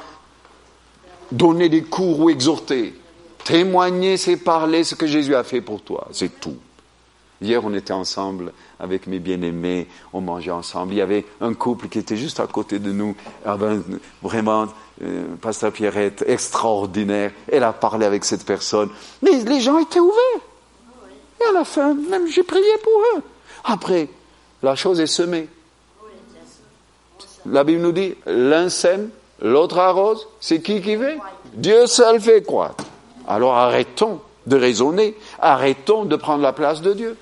donner des cours ou exhorter. Témoigner, c'est parler ce que Jésus a fait pour toi. C'est tout. Hier, on était ensemble avec mes bien-aimés, on mangeait ensemble. Il y avait un couple qui était juste à côté de nous, vraiment, euh, Pasteur Pierrette, extraordinaire. Elle a parlé avec cette personne. Mais les gens étaient ouverts. Et à la fin, même j'ai prié pour eux. Après, la chose est semée. La Bible nous dit, l'un sème, l'autre arrose. C'est qui qui fait? Dieu seul fait croître. Alors arrêtons de raisonner. Arrêtons de prendre la place de Dieu.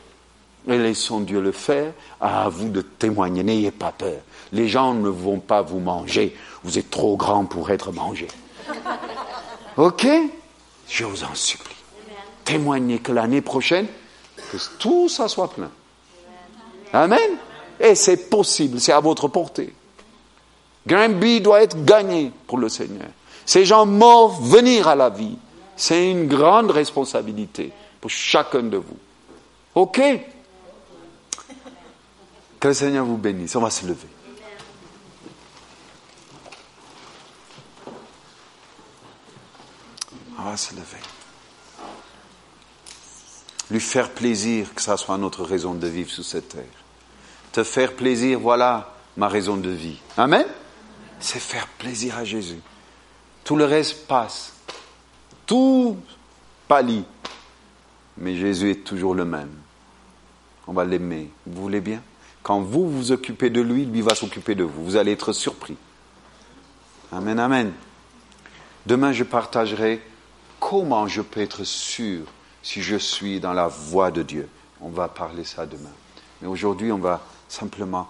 Et laissons Dieu le faire. À vous de témoigner. N'ayez pas peur. Les gens ne vont pas vous manger. Vous êtes trop grand pour être mangé. OK? Je vous en supplie. Témoignez que l'année prochaine, que tout ça soit plein. Amen? Et c'est possible, c'est à votre portée. Granby doit être gagné pour le Seigneur. Ces gens morts venir à la vie. C'est une grande responsabilité pour chacun de vous. OK? Que le Seigneur vous bénisse. On va se lever. On va se lever. Lui faire plaisir, que ça soit notre raison de vivre sur cette terre. Te faire plaisir, voilà ma raison de vie. Amen C'est faire plaisir à Jésus. Tout le reste passe. Tout pâlit. Mais Jésus est toujours le même. On va l'aimer. Vous voulez bien? Quand vous vous occupez de lui, lui va s'occuper de vous. Vous allez être surpris. Amen, amen. Demain, je partagerai comment je peux être sûr si je suis dans la voie de Dieu. On va parler ça demain. Mais aujourd'hui, on va simplement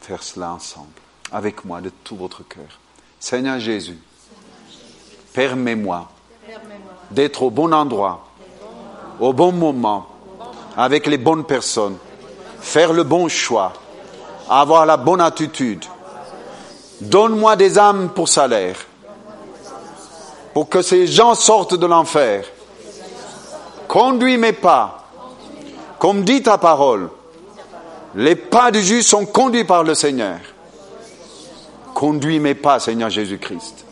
faire cela ensemble, avec moi, de tout votre cœur. Seigneur Jésus, permets-moi d'être au bon endroit, au bon moment, avec les bonnes personnes, faire le bon choix, avoir la bonne attitude. Donne-moi des âmes pour salaire, pour que ces gens sortent de l'enfer. Conduis mes pas, comme dit ta parole. Les pas du juste sont conduits par le Seigneur. Conduis mes pas, Seigneur Jésus-Christ.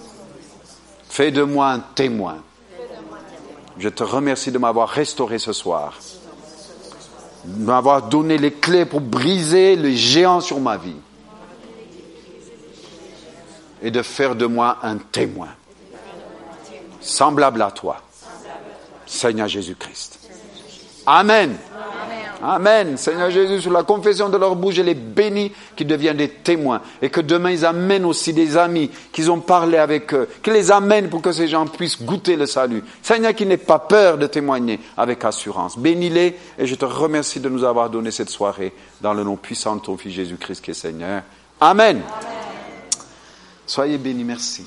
Fais de moi un témoin. Je te remercie de m'avoir restauré ce soir, m'avoir donné les clés pour briser le géant sur ma vie et de faire de moi un témoin semblable à toi, Seigneur Jésus-Christ. Amen. Amen. Seigneur Jésus, sur la confession de leur bouche, je les bénis qu'ils deviennent des témoins et que demain ils amènent aussi des amis qu'ils ont parlé avec eux, qu'ils les amènent pour que ces gens puissent goûter le salut. Seigneur, qui n'ait pas peur de témoigner avec assurance. Bénis-les et je te remercie de nous avoir donné cette soirée dans le nom puissant de ton Fils Jésus-Christ qui est Seigneur. Amen. Soyez bénis, merci.